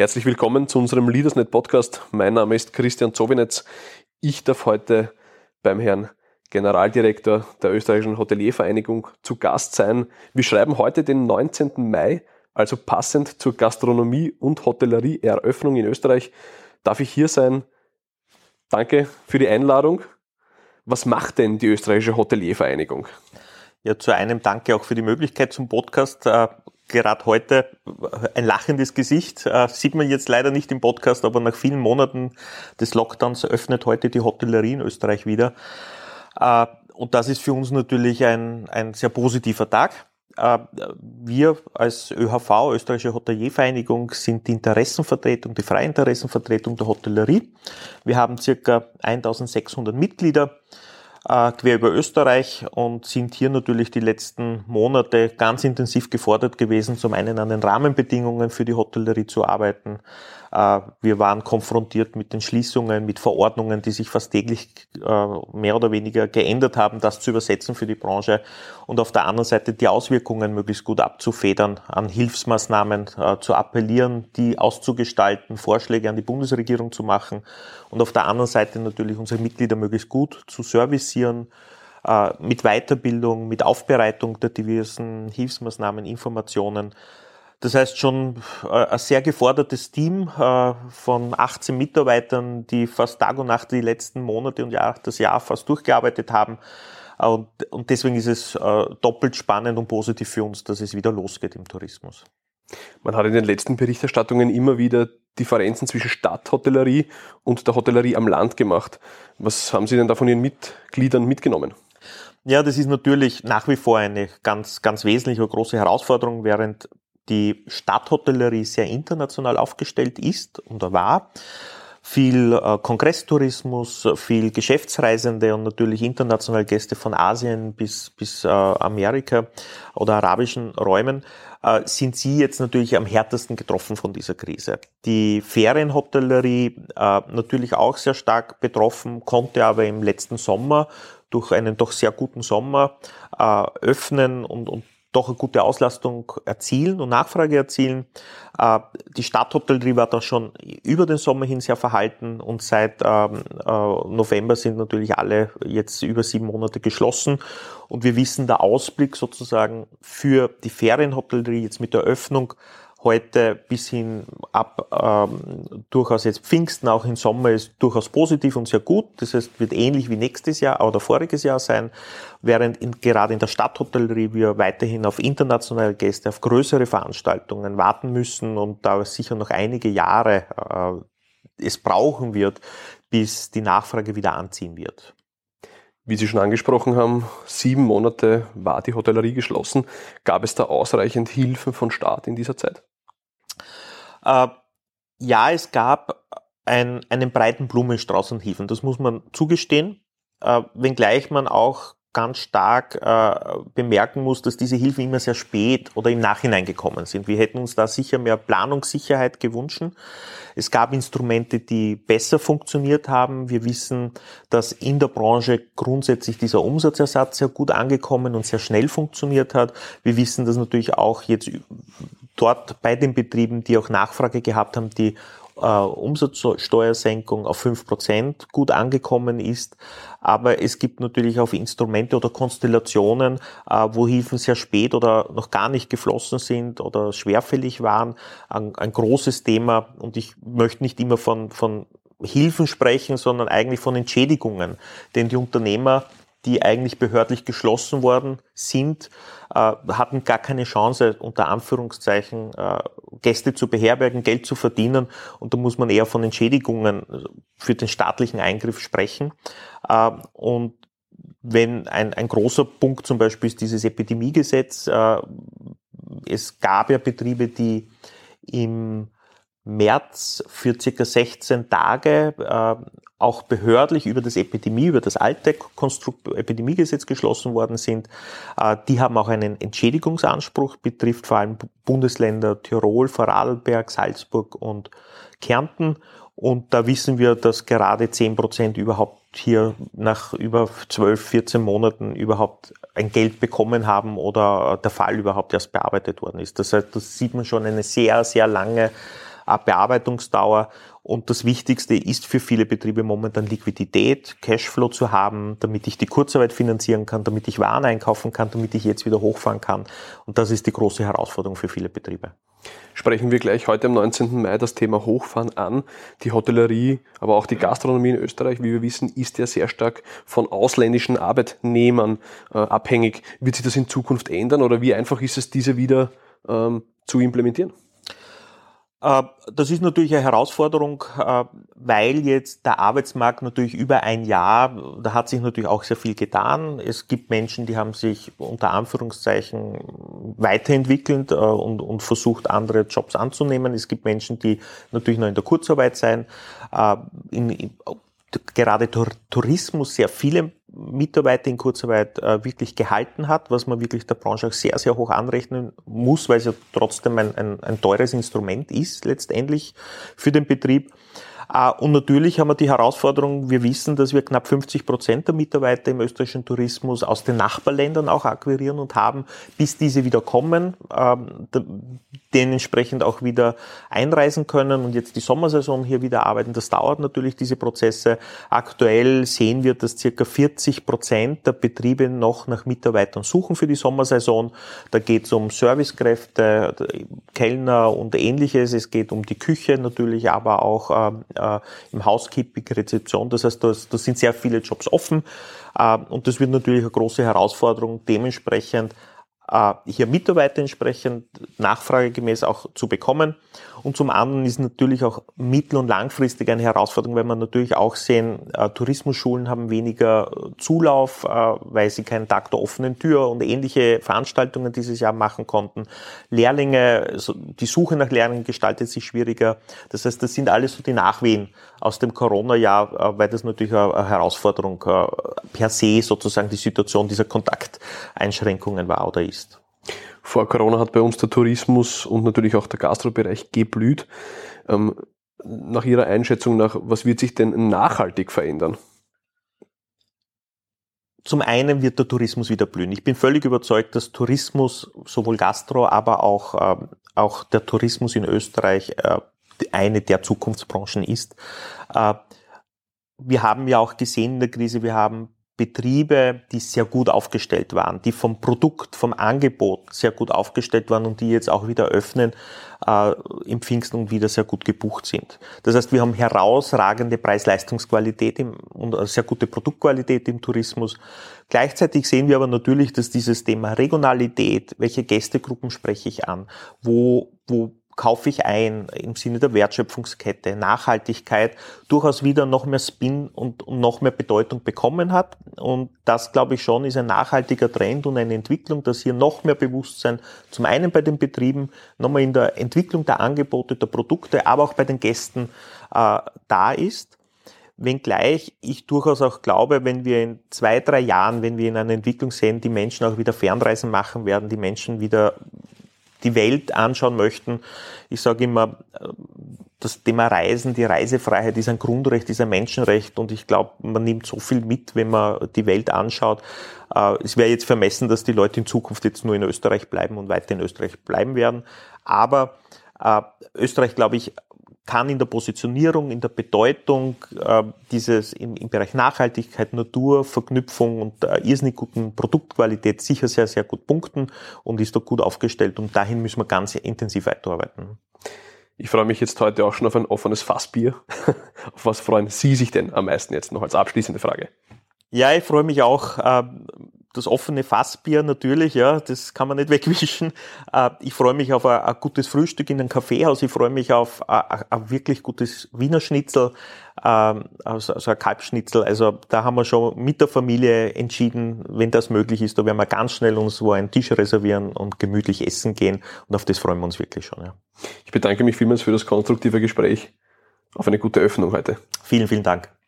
Herzlich willkommen zu unserem Leadersnet Podcast. Mein Name ist Christian Zowinetz. Ich darf heute beim Herrn Generaldirektor der österreichischen Hoteliervereinigung zu Gast sein. Wir schreiben heute den 19. Mai, also passend zur Gastronomie- und Hotellerie-Eröffnung in Österreich. Darf ich hier sein? Danke für die Einladung. Was macht denn die österreichische Hoteliervereinigung? Ja, zu einem Danke auch für die Möglichkeit zum Podcast. Gerade heute ein lachendes Gesicht. Äh, sieht man jetzt leider nicht im Podcast, aber nach vielen Monaten des Lockdowns öffnet heute die Hotellerie in Österreich wieder. Äh, und das ist für uns natürlich ein, ein sehr positiver Tag. Äh, wir als ÖHV, Österreichische Hoteliervereinigung, sind die Interessenvertretung, die freie Interessenvertretung der Hotellerie. Wir haben circa 1600 Mitglieder äh, quer über Österreich und sind hier natürlich die letzten Monate ganz intensiv gefordert gewesen, zum einen an den Rahmenbedingungen für die Hotellerie zu arbeiten. Äh, wir waren konfrontiert mit den Schließungen, mit Verordnungen, die sich fast täglich äh, mehr oder weniger geändert haben, das zu übersetzen für die Branche und auf der anderen Seite die Auswirkungen möglichst gut abzufedern, an Hilfsmaßnahmen äh, zu appellieren, die auszugestalten, Vorschläge an die Bundesregierung zu machen und auf der anderen Seite natürlich unsere Mitglieder möglichst gut zu servicieren, mit Weiterbildung, mit Aufbereitung der diversen Hilfsmaßnahmen, Informationen. Das heißt schon ein sehr gefordertes Team von 18 Mitarbeitern, die fast Tag und Nacht die letzten Monate und Jahr, das Jahr fast durchgearbeitet haben. Und, und deswegen ist es äh, doppelt spannend und positiv für uns, dass es wieder losgeht im Tourismus. Man hat in den letzten Berichterstattungen immer wieder Differenzen zwischen Stadthotellerie und der Hotellerie am Land gemacht. Was haben Sie denn da von Ihren Mitgliedern mitgenommen? Ja, das ist natürlich nach wie vor eine ganz, ganz wesentliche und große Herausforderung, während die Stadthotellerie sehr international aufgestellt ist und war viel äh, Kongresstourismus, viel Geschäftsreisende und natürlich internationale Gäste von Asien bis, bis äh, Amerika oder arabischen Räumen, äh, sind sie jetzt natürlich am härtesten getroffen von dieser Krise. Die Ferienhotellerie natürlich auch sehr stark betroffen, konnte aber im letzten Sommer durch einen doch sehr guten Sommer öffnen und, und doch eine gute Auslastung erzielen und Nachfrage erzielen. Äh, die Stadthotellerie war da schon über den Sommer hin sehr verhalten und seit ähm, äh, November sind natürlich alle jetzt über sieben Monate geschlossen. Und wir wissen, der Ausblick sozusagen für die Ferienhotellerie jetzt mit der Öffnung heute bis hin ab ähm, durchaus jetzt Pfingsten, auch im Sommer ist durchaus positiv und sehr gut. Das heißt, wird ähnlich wie nächstes Jahr oder voriges Jahr sein, während in, gerade in der Stadthotellerie wir weiterhin auf internationale Gäste, auf größere Veranstaltungen warten müssen und da sicher noch einige Jahre äh, es brauchen wird, bis die Nachfrage wieder anziehen wird. Wie Sie schon angesprochen haben, sieben Monate war die Hotellerie geschlossen. Gab es da ausreichend Hilfen von Staat in dieser Zeit? Äh, ja, es gab ein, einen breiten Blumenstrauß an Hilfen, das muss man zugestehen, äh, wenngleich man auch ganz stark äh, bemerken muss, dass diese Hilfen immer sehr spät oder im Nachhinein gekommen sind. Wir hätten uns da sicher mehr Planungssicherheit gewünscht. Es gab Instrumente, die besser funktioniert haben. Wir wissen, dass in der Branche grundsätzlich dieser Umsatzersatz sehr gut angekommen und sehr schnell funktioniert hat. Wir wissen, dass natürlich auch jetzt dort bei den Betrieben, die auch Nachfrage gehabt haben, die äh, Umsatzsteuersenkung auf fünf Prozent gut angekommen ist. Aber es gibt natürlich auch Instrumente oder Konstellationen, äh, wo Hilfen sehr spät oder noch gar nicht geflossen sind oder schwerfällig waren. Ein, ein großes Thema und ich möchte nicht immer von, von Hilfen sprechen, sondern eigentlich von Entschädigungen. Denn die Unternehmer die eigentlich behördlich geschlossen worden sind, äh, hatten gar keine Chance, unter Anführungszeichen, äh, Gäste zu beherbergen, Geld zu verdienen. Und da muss man eher von Entschädigungen für den staatlichen Eingriff sprechen. Äh, und wenn ein, ein großer Punkt zum Beispiel ist dieses Epidemiegesetz, äh, es gab ja Betriebe, die im März für circa 16 Tage äh, auch behördlich über das Epidemie, über das alte Konstrukt Epidemiegesetz geschlossen worden sind. Äh, die haben auch einen Entschädigungsanspruch, betrifft vor allem Bundesländer Tirol, Vorarlberg, Salzburg und Kärnten. Und da wissen wir, dass gerade 10 Prozent überhaupt hier nach über 12, 14 Monaten überhaupt ein Geld bekommen haben oder der Fall überhaupt erst bearbeitet worden ist. Das heißt, das sieht man schon eine sehr, sehr lange Bearbeitungsdauer. Und das Wichtigste ist für viele Betriebe momentan Liquidität, Cashflow zu haben, damit ich die Kurzarbeit finanzieren kann, damit ich Waren einkaufen kann, damit ich jetzt wieder hochfahren kann. Und das ist die große Herausforderung für viele Betriebe. Sprechen wir gleich heute am 19. Mai das Thema Hochfahren an. Die Hotellerie, aber auch die Gastronomie in Österreich, wie wir wissen, ist ja sehr stark von ausländischen Arbeitnehmern äh, abhängig. Wird sich das in Zukunft ändern oder wie einfach ist es, diese wieder ähm, zu implementieren? Äh, das ist natürlich eine Herausforderung, äh, weil jetzt der Arbeitsmarkt natürlich über ein Jahr, da hat sich natürlich auch sehr viel getan. Es gibt Menschen, die haben sich unter Anführungszeichen weiterentwickelt äh, und, und versucht, andere Jobs anzunehmen. Es gibt Menschen, die natürlich noch in der Kurzarbeit sein. In, gerade Tourismus sehr viele Mitarbeiter in Kurzarbeit äh, wirklich gehalten hat, was man wirklich der Branche auch sehr, sehr hoch anrechnen muss, weil es ja trotzdem ein, ein, ein teures Instrument ist letztendlich für den Betrieb. Äh, und natürlich haben wir die Herausforderung, wir wissen, dass wir knapp 50 Prozent der Mitarbeiter im österreichischen Tourismus aus den Nachbarländern auch akquirieren und haben, bis diese wieder kommen, ähm, dementsprechend auch wieder einreisen können und jetzt die Sommersaison hier wieder arbeiten. Das dauert natürlich diese Prozesse. Aktuell sehen wir, dass circa 40 Prozent der Betriebe noch nach Mitarbeitern suchen für die Sommersaison. Da geht es um Servicekräfte, Kellner und ähnliches. Es geht um die Küche natürlich, aber auch äh, im Housekeeping, Rezeption. Das heißt, da sind sehr viele Jobs offen äh, und das wird natürlich eine große Herausforderung, dementsprechend äh, hier Mitarbeiter entsprechend nachfragegemäß auch zu bekommen. Und zum anderen ist natürlich auch mittel- und langfristig eine Herausforderung, weil man natürlich auch sehen, äh, Tourismusschulen haben weniger äh, Zulauf, äh, weil sie keinen Tag der offenen Tür und ähnliche Veranstaltungen dieses Jahr machen konnten. Lehrlinge, die Suche nach Lehrlingen gestaltet sich schwieriger. Das heißt, das sind alles so die Nachwehen aus dem Corona-Jahr, weil das natürlich eine, Herausforderung per se sozusagen die Situation dieser Kontakteinschränkungen war oder ist. Vor Corona hat bei uns der Tourismus und natürlich auch der Gastrobereich geblüht. Ähm, nach Ihrer Einschätzung nach, was wird sich denn nachhaltig verändern? Zum einen wird der Tourismus wieder blühen. Ich bin völlig überzeugt, dass Tourismus, sowohl Gastro, aber auch, äh, auch der Tourismus in Österreich äh, eine der Zukunftsbranchen ist. Äh, wir haben ja auch gesehen in der Krise, wir haben Betriebe, die sehr gut aufgestellt waren, die vom Produkt, vom Angebot sehr gut aufgestellt waren und die jetzt auch wieder öffnen äh, im Pfingsten und wieder sehr gut gebucht sind. Das heißt, wir haben herausragende Preis-Leistungsqualität und sehr gute Produktqualität im Tourismus. Gleichzeitig sehen wir aber natürlich, dass dieses Thema Regionalität, welche Gästegruppen spreche ich an, wo, wo kaufe ich ein im Sinne der Wertschöpfungskette, Nachhaltigkeit durchaus wieder noch mehr Spin und, und noch mehr Bedeutung bekommen hat. Und das, glaube ich, schon ist ein nachhaltiger Trend und eine Entwicklung, dass hier noch mehr Bewusstsein zum einen bei den Betrieben, nochmal in der Entwicklung der Angebote, der Produkte, aber auch bei den Gästen äh, da ist. Wenngleich ich durchaus auch glaube, wenn wir in zwei, drei Jahren, wenn wir in einer Entwicklung sehen, die Menschen auch wieder Fernreisen machen werden, die Menschen wieder die Welt anschauen möchten. Ich sage immer, das Thema Reisen, die Reisefreiheit ist ein Grundrecht, ist ein Menschenrecht und ich glaube, man nimmt so viel mit, wenn man die Welt anschaut. Äh, es wäre jetzt vermessen, dass die Leute in Zukunft jetzt nur in Österreich bleiben und weiter in Österreich bleiben werden. Aber äh, Österreich, glaube ich, kann in der Positionierung, in der Bedeutung äh, dieses im, im, Bereich Nachhaltigkeit, Natur, Verknüpfung und äh, irrsinnig guten Produktqualität sicher sehr, sehr gut punkten und ist da gut aufgestellt und dahin müssen wir ganz intensiv weiterarbeiten. Ich freue mich jetzt heute auch schon auf ein offenes Fassbier. auf was freuen Sie sich denn am meisten jetzt noch als abschließende Frage? Ja, ich freue mich auch. Äh, das offene Fassbier natürlich, ja, das kann man nicht wegwischen. Äh, ich freue mich auf ein, ein, gutes Frühstück in einem Kaffeehaus. Ich freue mich auf ein, ein wirklich gutes Wiener Schnitzel, ähm, also, also ein Kalbschnitzel. Also da haben wir schon mit der Familie entschieden, wenn das möglich ist, da werden wir ganz schnell uns wo einen Tisch reservieren und gemütlich essen gehen. Und auf das freuen wir uns wirklich schon. Ja. Ich bedanke mich vielmals für das konstruktive Gespräch. Auf eine gute Öffnung heute. Vielen, vielen Dank.